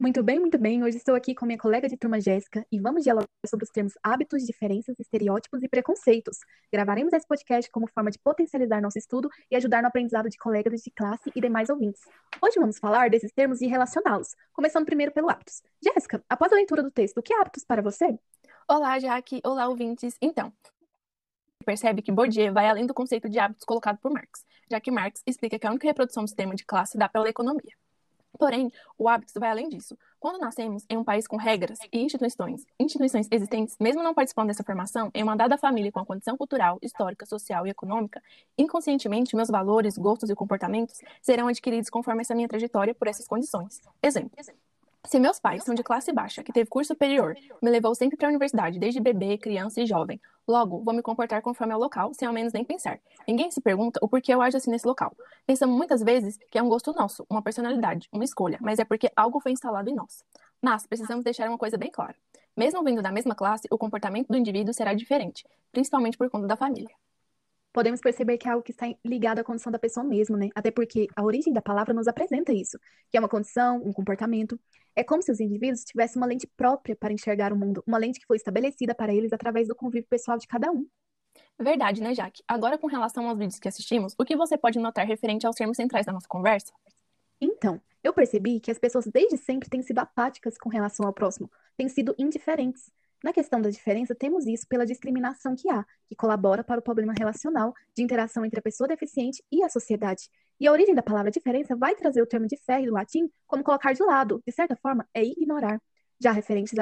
Muito bem, muito bem. Hoje estou aqui com minha colega de turma Jéssica e vamos dialogar sobre os termos hábitos, diferenças, estereótipos e preconceitos. Gravaremos esse podcast como forma de potencializar nosso estudo e ajudar no aprendizado de colegas de classe e demais ouvintes. Hoje vamos falar desses termos e relacioná-los, começando primeiro pelo hábitos. Jéssica, após a leitura do texto, o que é hábitos para você? Olá, Jaque. Olá, ouvintes. Então, percebe que Bourdieu vai além do conceito de hábitos colocado por Marx, já que Marx explica que a única reprodução do sistema de classe dá pela economia. Porém, o hábito vai além disso. Quando nascemos em um país com regras e instituições, instituições existentes, mesmo não participando dessa formação, em uma dada família com a condição cultural, histórica, social e econômica, inconscientemente meus valores, gostos e comportamentos serão adquiridos conforme essa minha trajetória por essas condições. Exemplo. Se meus pais são de classe baixa, que teve curso superior, me levou sempre para a universidade, desde bebê, criança e jovem, logo vou me comportar conforme ao local, sem ao menos nem pensar. Ninguém se pergunta o porquê eu ajo assim nesse local. Pensamos muitas vezes que é um gosto nosso, uma personalidade, uma escolha, mas é porque algo foi instalado em nós. Mas precisamos deixar uma coisa bem clara. Mesmo vindo da mesma classe, o comportamento do indivíduo será diferente, principalmente por conta da família podemos perceber que é algo que está ligado à condição da pessoa mesmo, né? Até porque a origem da palavra nos apresenta isso, que é uma condição, um comportamento. É como se os indivíduos tivessem uma lente própria para enxergar o mundo, uma lente que foi estabelecida para eles através do convívio pessoal de cada um. Verdade, né, Jaque? Agora, com relação aos vídeos que assistimos, o que você pode notar referente aos termos centrais da nossa conversa? Então, eu percebi que as pessoas desde sempre têm sido apáticas com relação ao próximo, têm sido indiferentes. Na questão da diferença, temos isso pela discriminação que há, que colabora para o problema relacional de interação entre a pessoa deficiente e a sociedade. E a origem da palavra diferença vai trazer o termo de ferro do latim como colocar de lado, de certa forma, é ignorar. Já referentes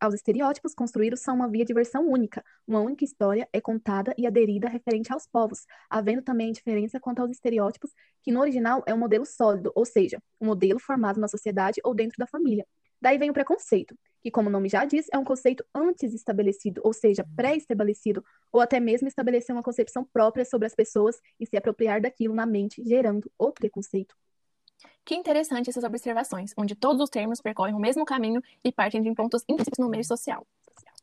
aos estereótipos construídos são uma via de versão única. Uma única história é contada e aderida referente aos povos, havendo também diferença quanto aos estereótipos, que no original é um modelo sólido, ou seja, um modelo formado na sociedade ou dentro da família. Daí vem o preconceito, que, como o nome já diz, é um conceito antes estabelecido, ou seja, pré-estabelecido, ou até mesmo estabelecer uma concepção própria sobre as pessoas e se apropriar daquilo na mente, gerando o preconceito. Que interessante essas observações, onde todos os termos percorrem o mesmo caminho e partem de pontos intrínsecos no meio social.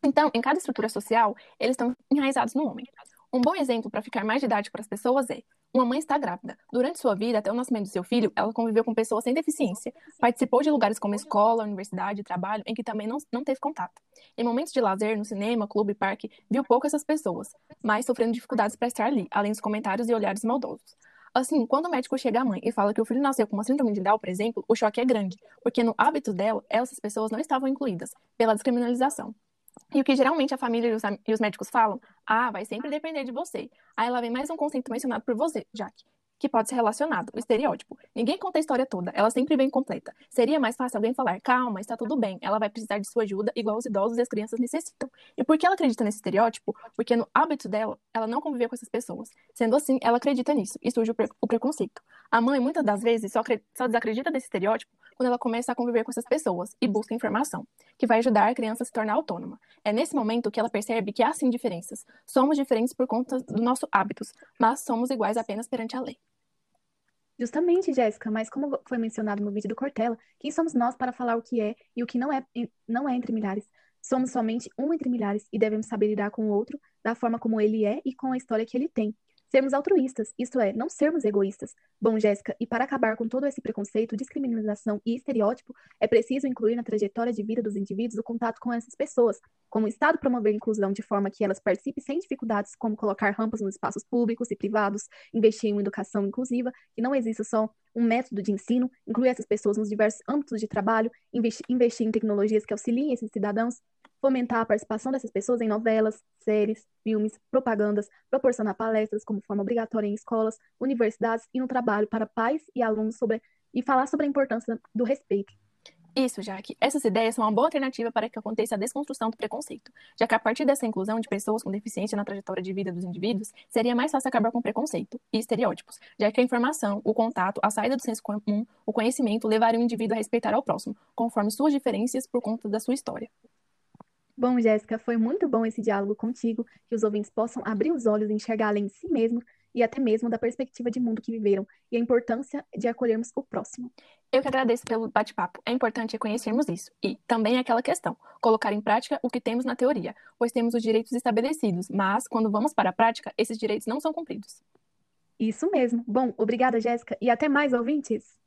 Então, em cada estrutura social, eles estão enraizados no homem. Um bom exemplo para ficar mais didático para as pessoas é: uma mãe está grávida. Durante sua vida, até o nascimento do seu filho, ela conviveu com pessoas sem deficiência. Participou de lugares como escola, universidade, trabalho, em que também não, não teve contato. Em momentos de lazer, no cinema, clube, parque, viu pouco essas pessoas, mas sofrendo dificuldades para estar ali, além dos comentários e olhares maldosos. Assim, quando o médico chega à mãe e fala que o filho nasceu com uma síndrome de Down, por exemplo, o choque é grande, porque no hábito dela, essas pessoas não estavam incluídas pela descriminalização. E o que geralmente a família e os, os, médicos falam, ah, vai sempre depender de você. Aí lá vem mais um conceito mencionado por você, Jaque, que pode ser relacionado, o estereótipo. Ninguém conta a história toda, ela sempre vem completa. Seria mais fácil alguém falar, calma, está tudo bem, ela vai precisar de sua ajuda, igual os idosos e as crianças necessitam. E por que ela acredita nesse estereótipo? Porque no hábito dela, ela não conviveu com essas pessoas. Sendo assim, ela acredita nisso, e surge o, pre o preconceito. A mãe, muitas das vezes, só, só desacredita desse estereótipo quando ela começa a conviver com essas pessoas e busca informação, que vai ajudar a criança a se tornar autônoma. É nesse momento que ela percebe que há sim diferenças. Somos diferentes por conta dos nossos hábitos, mas somos iguais apenas perante a lei. Justamente, Jéssica, mas como foi mencionado no vídeo do Cortella, quem somos nós para falar o que é e o que não é, não é entre milhares? Somos somente um entre milhares e devemos saber lidar com o outro da forma como ele é e com a história que ele tem. Sermos altruístas, isto é, não sermos egoístas. Bom, Jéssica, e para acabar com todo esse preconceito, discriminação e estereótipo, é preciso incluir na trajetória de vida dos indivíduos o contato com essas pessoas, como o Estado promover a inclusão de forma que elas participem sem dificuldades, como colocar rampas nos espaços públicos e privados, investir em educação inclusiva, que não exista só um método de ensino, incluir essas pessoas nos diversos âmbitos de trabalho, investir, investir em tecnologias que auxiliem esses cidadãos, fomentar a participação dessas pessoas em novelas, séries, filmes, propagandas, proporcionar palestras como forma obrigatória em escolas, universidades e no trabalho para pais e alunos sobre e falar sobre a importância do respeito. Isso, Jaque. Essas ideias são uma boa alternativa para que aconteça a desconstrução do preconceito, já que a partir dessa inclusão de pessoas com deficiência na trajetória de vida dos indivíduos, seria mais fácil acabar com preconceito e estereótipos, já que a informação, o contato, a saída do senso comum, o conhecimento levariam o indivíduo a respeitar ao próximo, conforme suas diferenças por conta da sua história. Bom, Jéssica, foi muito bom esse diálogo contigo, que os ouvintes possam abrir os olhos e enxergar além de si mesmo e até mesmo da perspectiva de mundo que viveram e a importância de acolhermos o próximo. Eu que agradeço pelo bate-papo. É importante reconhecermos isso. E também aquela questão, colocar em prática o que temos na teoria, pois temos os direitos estabelecidos, mas quando vamos para a prática, esses direitos não são cumpridos. Isso mesmo. Bom, obrigada, Jéssica, e até mais, ouvintes!